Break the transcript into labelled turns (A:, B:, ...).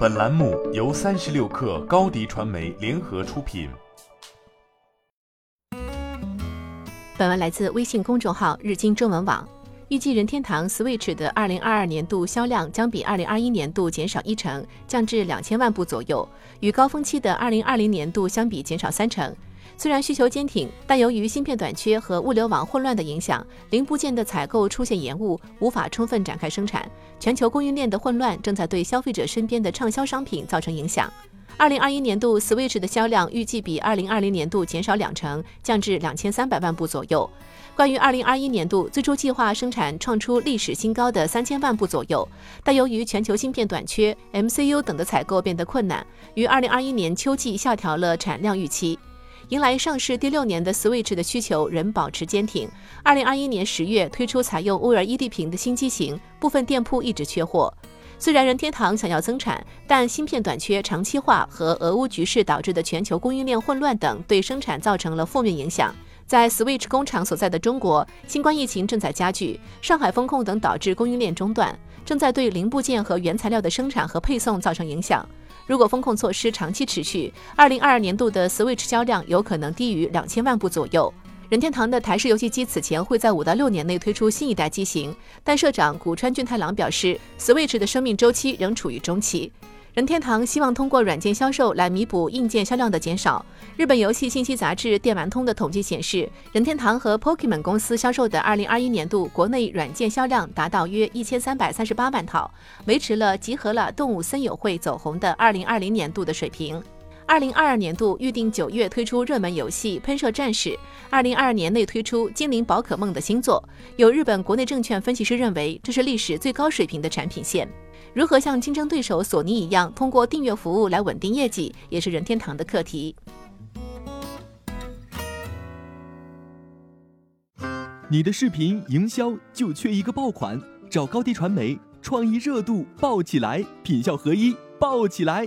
A: 本栏目由三十六氪高低传媒联合出品。
B: 本文来自微信公众号日经中文网。预计任天堂 Switch 的二零二二年度销量将比二零二一年度减少一成，降至两千万部左右，与高峰期的二零二零年度相比减少三成。虽然需求坚挺，但由于芯片短缺和物流网混乱的影响，零部件的采购出现延误，无法充分展开生产。全球供应链的混乱正在对消费者身边的畅销商品造成影响。二零二一年度 Switch 的销量预计比二零二零年度减少两成，降至两千三百万部左右。关于二零二一年度最初计划生产创出历史新高的三千万部左右，但由于全球芯片短缺、MCU 等的采购变得困难，于二零二一年秋季下调了产量预期。迎来上市第六年的 Switch 的需求仍保持坚挺。二零二一年十月推出采用 OLED 屏的新机型，部分店铺一直缺货。虽然任天堂想要增产，但芯片短缺、长期化和俄乌局势导致的全球供应链混乱等，对生产造成了负面影响。在 Switch 工厂所在的中国，新冠疫情正在加剧，上海封控等导致供应链中断，正在对零部件和原材料的生产和配送造成影响。如果风控措施长期持续，二零二二年度的 Switch 销量有可能低于两千万部左右。任天堂的台式游戏机此前会在五到六年内推出新一代机型，但社长古川俊太郎表示，Switch 的生命周期仍处于中期。任天堂希望通过软件销售来弥补硬件销量的减少。日本游戏信息杂志电玩通的统计显示，任天堂和 Pokemon 公司销售的2021年度国内软件销量达到约1338万套，维持了集合了动物森友会走红的2020年度的水平。2022年度预定九月推出热门游戏《喷射战士》，2022年内推出《精灵宝可梦》的新作。有日本国内证券分析师认为，这是历史最高水平的产品线。如何像竞争对手索尼一样，通过订阅服务来稳定业绩，也是任天堂的课题。
C: 你的视频营销就缺一个爆款，找高低传媒，创意热度爆起来，品效合一爆起来。